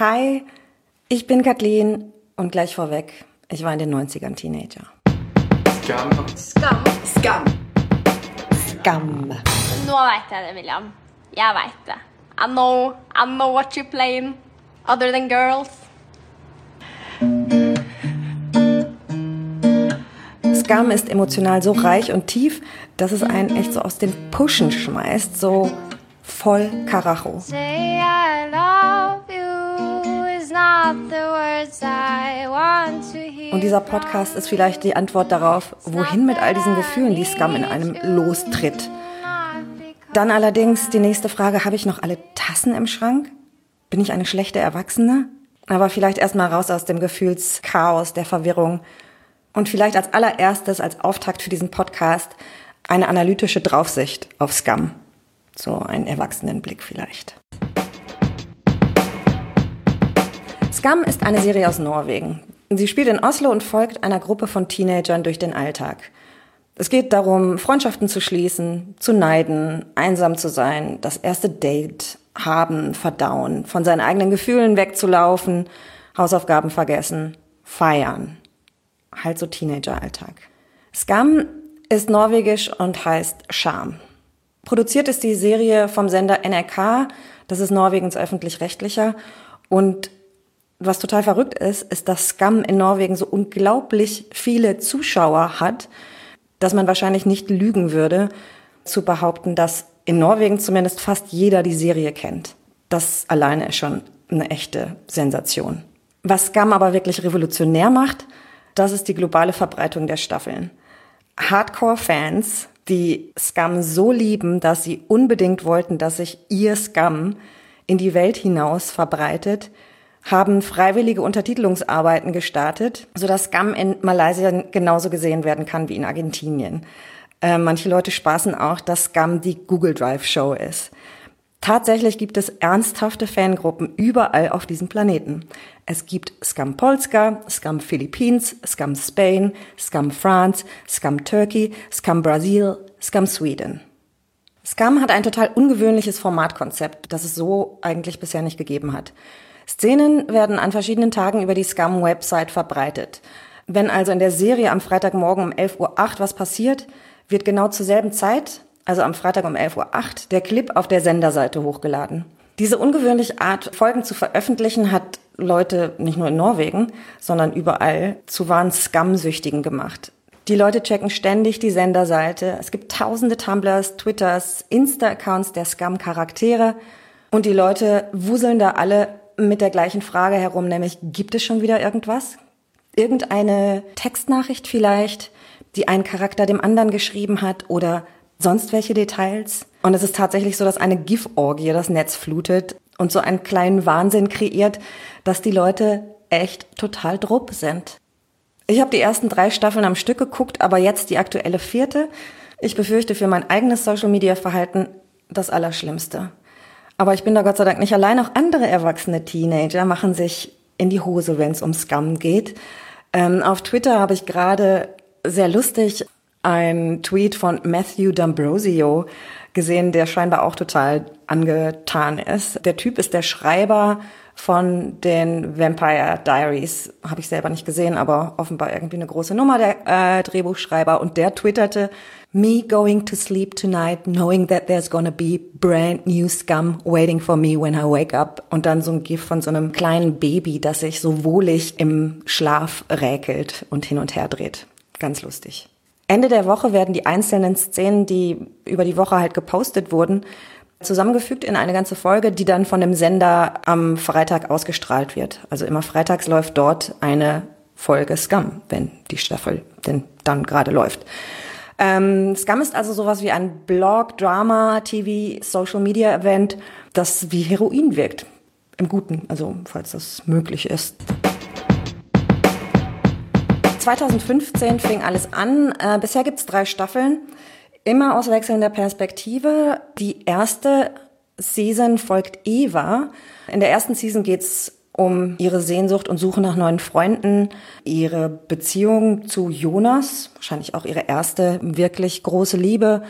Hi, ich bin Kathleen und gleich vorweg, ich war in den 90ern Teenager. Scam. Skam. Scum. Scum. Nå veit jeg det, William. Jeg veit det. I know, I know what you're playing. Other than girls. Scum ist emotional so reich und tief, dass es einen echt so aus den Puschen schmeißt, so voll Karacho. Say I love Und dieser Podcast ist vielleicht die Antwort darauf, wohin mit all diesen Gefühlen, die Scum in einem lostritt. Dann allerdings die nächste Frage, habe ich noch alle Tassen im Schrank? Bin ich eine schlechte Erwachsene? Aber vielleicht erstmal raus aus dem Gefühlschaos, der Verwirrung. Und vielleicht als allererstes, als Auftakt für diesen Podcast, eine analytische Draufsicht auf Scum. So einen Erwachsenenblick vielleicht. Scum ist eine Serie aus Norwegen. Sie spielt in Oslo und folgt einer Gruppe von Teenagern durch den Alltag. Es geht darum, Freundschaften zu schließen, zu neiden, einsam zu sein, das erste Date haben, verdauen, von seinen eigenen Gefühlen wegzulaufen, Hausaufgaben vergessen, feiern. Halt so Teenager-Alltag. Scum ist norwegisch und heißt Scham. Produziert ist die Serie vom Sender NRK, das ist Norwegens öffentlich-rechtlicher. Und was total verrückt ist, ist, dass Scum in Norwegen so unglaublich viele Zuschauer hat, dass man wahrscheinlich nicht lügen würde, zu behaupten, dass in Norwegen zumindest fast jeder die Serie kennt. Das alleine ist schon eine echte Sensation. Was Scum aber wirklich revolutionär macht, das ist die globale Verbreitung der Staffeln. Hardcore-Fans, die Scum so lieben, dass sie unbedingt wollten, dass sich ihr Scum in die Welt hinaus verbreitet, haben freiwillige Untertitelungsarbeiten gestartet, sodass Scum in Malaysia genauso gesehen werden kann wie in Argentinien. Äh, manche Leute spaßen auch, dass Scum die Google Drive Show ist. Tatsächlich gibt es ernsthafte Fangruppen überall auf diesem Planeten. Es gibt Scum Polska, Scum Philippines, Scum Spain, Scum France, Scum Turkey, Scum Brasil, Scum Sweden. Scum hat ein total ungewöhnliches Formatkonzept, das es so eigentlich bisher nicht gegeben hat. Szenen werden an verschiedenen Tagen über die Scum-Website verbreitet. Wenn also in der Serie am Freitagmorgen um 11.08 Uhr was passiert, wird genau zur selben Zeit, also am Freitag um 11.08 Uhr, der Clip auf der Senderseite hochgeladen. Diese ungewöhnliche Art, Folgen zu veröffentlichen, hat Leute nicht nur in Norwegen, sondern überall zu wahren Scum-Süchtigen gemacht. Die Leute checken ständig die Senderseite. Es gibt tausende Tumblers, Twitters, Insta-Accounts der Scum-Charaktere. Und die Leute wuseln da alle mit der gleichen Frage herum, nämlich gibt es schon wieder irgendwas? Irgendeine Textnachricht vielleicht, die ein Charakter dem anderen geschrieben hat oder sonst welche Details? Und es ist tatsächlich so, dass eine GIF-Orgie das Netz flutet und so einen kleinen Wahnsinn kreiert, dass die Leute echt total drupp sind. Ich habe die ersten drei Staffeln am Stück geguckt, aber jetzt die aktuelle vierte. Ich befürchte für mein eigenes Social-Media-Verhalten das Allerschlimmste. Aber ich bin da Gott sei Dank nicht allein. Auch andere erwachsene Teenager machen sich in die Hose, wenn es um Scum geht. Ähm, auf Twitter habe ich gerade sehr lustig einen Tweet von Matthew D'Ambrosio gesehen, der scheinbar auch total angetan ist. Der Typ ist der Schreiber von den Vampire Diaries. Habe ich selber nicht gesehen, aber offenbar irgendwie eine große Nummer, der äh, Drehbuchschreiber. Und der twitterte, Me going to sleep tonight, knowing that there's gonna be brand new scum waiting for me when I wake up. Und dann so ein GIF von so einem kleinen Baby, das sich so wohlig im Schlaf räkelt und hin und her dreht. Ganz lustig. Ende der Woche werden die einzelnen Szenen, die über die Woche halt gepostet wurden, zusammengefügt in eine ganze Folge, die dann von dem Sender am Freitag ausgestrahlt wird. Also immer freitags läuft dort eine Folge Scum, wenn die Staffel denn dann gerade läuft. Ähm, Scum ist also sowas wie ein Blog, Drama, TV, Social Media Event, das wie Heroin wirkt. Im Guten, also falls das möglich ist. 2015 fing alles an. Äh, bisher gibt's drei Staffeln, immer aus wechselnder Perspektive. Die erste Season folgt Eva. In der ersten Season geht's um ihre Sehnsucht und Suche nach neuen Freunden, ihre Beziehung zu Jonas, wahrscheinlich auch ihre erste wirklich große Liebe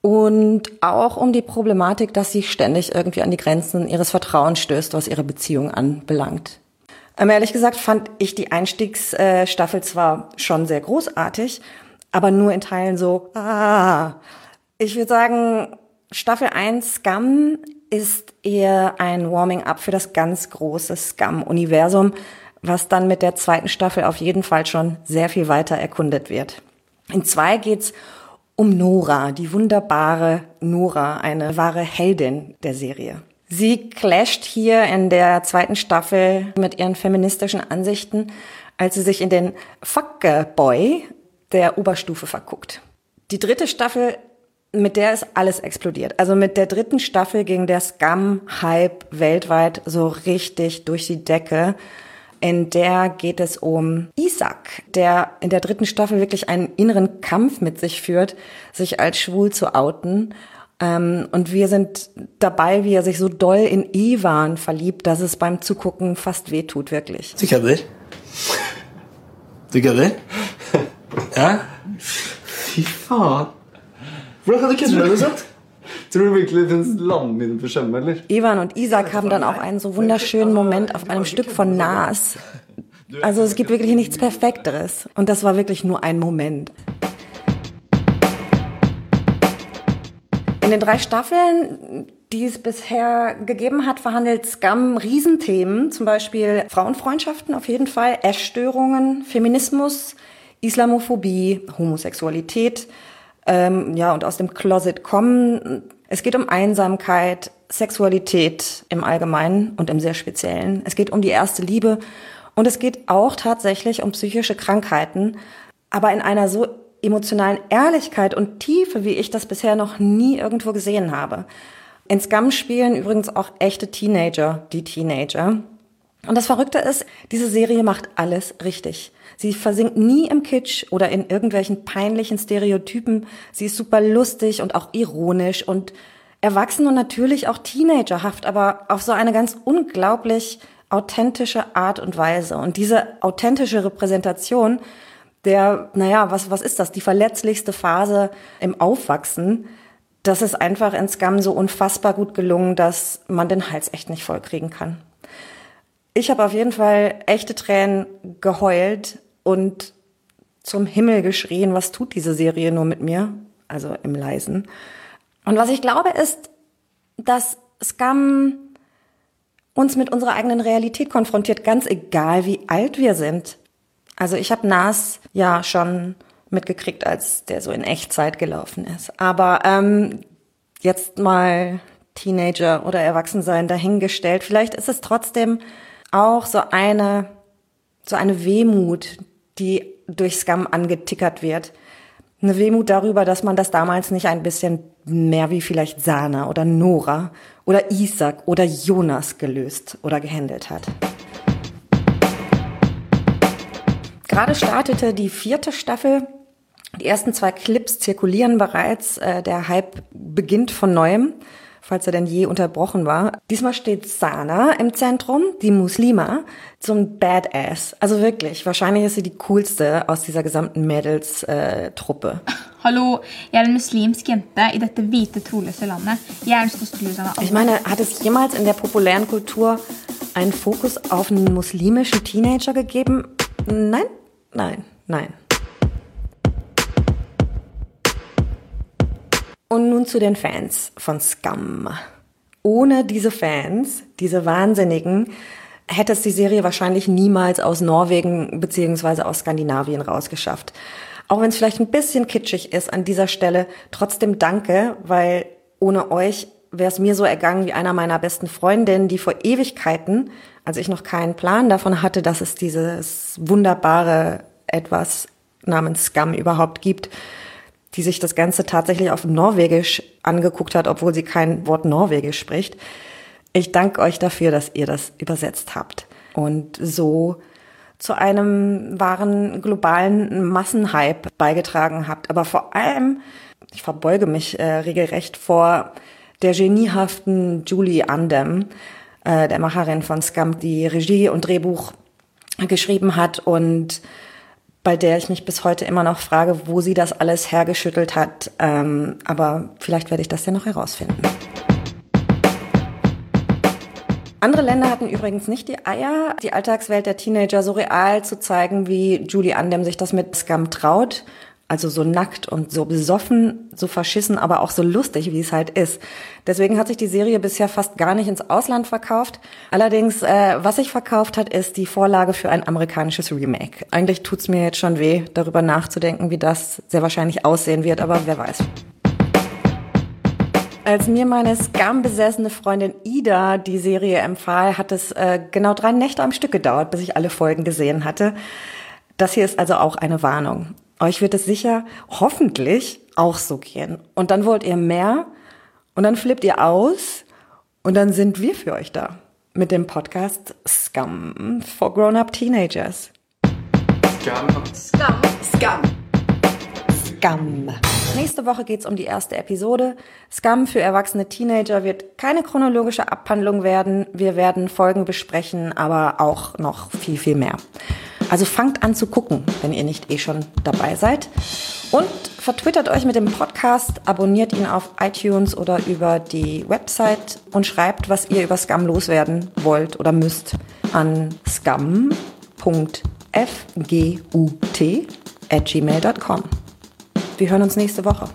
und auch um die Problematik, dass sie ständig irgendwie an die Grenzen ihres Vertrauens stößt, was ihre Beziehung anbelangt. Ähm, ehrlich gesagt fand ich die Einstiegsstaffel zwar schon sehr großartig, aber nur in Teilen so, ah. Ich würde sagen, Staffel 1 Scum ist eher ein Warming-up für das ganz große Scum-Universum, was dann mit der zweiten Staffel auf jeden Fall schon sehr viel weiter erkundet wird. In zwei geht's um Nora, die wunderbare Nora, eine wahre Heldin der Serie. Sie clasht hier in der zweiten Staffel mit ihren feministischen Ansichten, als sie sich in den Fuckboy der Oberstufe verguckt. Die dritte Staffel, mit der ist alles explodiert. Also mit der dritten Staffel ging der Scum-Hype weltweit so richtig durch die Decke. In der geht es um Isaac, der in der dritten Staffel wirklich einen inneren Kampf mit sich führt, sich als schwul zu outen ähm, und wir sind dabei, wie er sich so doll in Ivan verliebt, dass es beim Zugucken fast wehtut, wirklich. Tycker du? Tycker du? Ja? Fy faen. Hvordan kan du kødde med noe sånt? Tror du wirklich, det finnes land i den Verschämmer, eller? Ivan und Isaac haben dann auch einen so wunderschönen Moment auf einem Stück von Nas. Also es gibt wirklich nichts Perfekteres. Und das war wirklich nur ein Moment. In den drei Staffeln, die es bisher gegeben hat, verhandelt Scum Riesenthemen, zum Beispiel Frauenfreundschaften auf jeden Fall, Essstörungen, Feminismus, Islamophobie, Homosexualität, ähm, ja, und aus dem Closet kommen. Es geht um Einsamkeit, Sexualität im Allgemeinen und im sehr Speziellen. Es geht um die erste Liebe und es geht auch tatsächlich um psychische Krankheiten, aber in einer so emotionalen Ehrlichkeit und Tiefe, wie ich das bisher noch nie irgendwo gesehen habe. In Scum spielen übrigens auch echte Teenager die Teenager. Und das Verrückte ist, diese Serie macht alles richtig. Sie versinkt nie im Kitsch oder in irgendwelchen peinlichen Stereotypen. Sie ist super lustig und auch ironisch und erwachsen und natürlich auch teenagerhaft, aber auf so eine ganz unglaublich authentische Art und Weise. Und diese authentische Repräsentation der, naja, was, was ist das? Die verletzlichste Phase im Aufwachsen. Das ist einfach in Scum so unfassbar gut gelungen, dass man den Hals echt nicht vollkriegen kann. Ich habe auf jeden Fall echte Tränen geheult und zum Himmel geschrien, was tut diese Serie nur mit mir? Also im Leisen. Und was ich glaube ist, dass Scum uns mit unserer eigenen Realität konfrontiert, ganz egal wie alt wir sind. Also ich habe Nas ja schon mitgekriegt, als der so in Echtzeit gelaufen ist. Aber ähm, jetzt mal Teenager oder Erwachsensein dahingestellt. Vielleicht ist es trotzdem auch so eine, so eine Wehmut, die durch Scam angetickert wird. Eine Wehmut darüber, dass man das damals nicht ein bisschen mehr wie vielleicht Sana oder Nora oder Isaac oder Jonas gelöst oder gehandelt hat. Gerade startete die vierte Staffel. Die ersten zwei Clips zirkulieren bereits. Äh, der Hype beginnt von neuem, falls er denn je unterbrochen war. Diesmal steht Sana im Zentrum, die Muslima, zum Badass. Also wirklich, wahrscheinlich ist sie die coolste aus dieser gesamten Mädels-Truppe. Äh, Hallo, er en muslimsk jente i dette hvite, troløse landet. Den av alle. Ich meine, hat es jemals in der populären Kultur einen Fokus auf einen muslimischen Teenager gegeben? Nein? Nein, nein. Und nun zu den Fans von Scum. Ohne diese Fans, diese Wahnsinnigen, hätte es die Serie wahrscheinlich niemals aus Norwegen beziehungsweise aus Skandinavien rausgeschafft. Auch wenn es vielleicht ein bisschen kitschig ist an dieser Stelle, trotzdem danke, weil ohne euch wäre es mir so ergangen wie einer meiner besten Freundinnen, die vor Ewigkeiten, als ich noch keinen Plan davon hatte, dass es dieses wunderbare etwas namens Scum überhaupt gibt, die sich das Ganze tatsächlich auf Norwegisch angeguckt hat, obwohl sie kein Wort Norwegisch spricht. Ich danke euch dafür, dass ihr das übersetzt habt und so zu einem wahren globalen Massenhype beigetragen habt. Aber vor allem, ich verbeuge mich äh, regelrecht vor der geniehaften Julie Andem, äh, der Macherin von Scum, die Regie und Drehbuch geschrieben hat und bei der ich mich bis heute immer noch frage, wo sie das alles hergeschüttelt hat. Ähm, aber vielleicht werde ich das ja noch herausfinden. Andere Länder hatten übrigens nicht die Eier, die Alltagswelt der Teenager so real zu zeigen, wie Julie Andem sich das mit Scum traut. Also so nackt und so besoffen, so verschissen, aber auch so lustig, wie es halt ist. Deswegen hat sich die Serie bisher fast gar nicht ins Ausland verkauft. Allerdings, äh, was sich verkauft hat, ist die Vorlage für ein amerikanisches Remake. Eigentlich tut's mir jetzt schon weh, darüber nachzudenken, wie das sehr wahrscheinlich aussehen wird, aber wer weiß. Als mir meine Scam-besessene Freundin Ida die Serie empfahl, hat es äh, genau drei Nächte am Stück gedauert, bis ich alle Folgen gesehen hatte. Das hier ist also auch eine Warnung. Euch wird es sicher hoffentlich auch so gehen. Und dann wollt ihr mehr und dann flippt ihr aus und dann sind wir für euch da mit dem Podcast Scum for Grown-Up Teenagers. Scum. Scum. Scum. Scum. Nächste Woche geht's um die erste Episode. Scum für erwachsene Teenager wird keine chronologische Abhandlung werden. Wir werden Folgen besprechen, aber auch noch viel, viel mehr. Also fangt an zu gucken, wenn ihr nicht eh schon dabei seid. Und vertwittert euch mit dem Podcast, abonniert ihn auf iTunes oder über die Website und schreibt, was ihr über Scum loswerden wollt oder müsst an scum.fgut at gmail.com. Wir hören uns nächste Woche.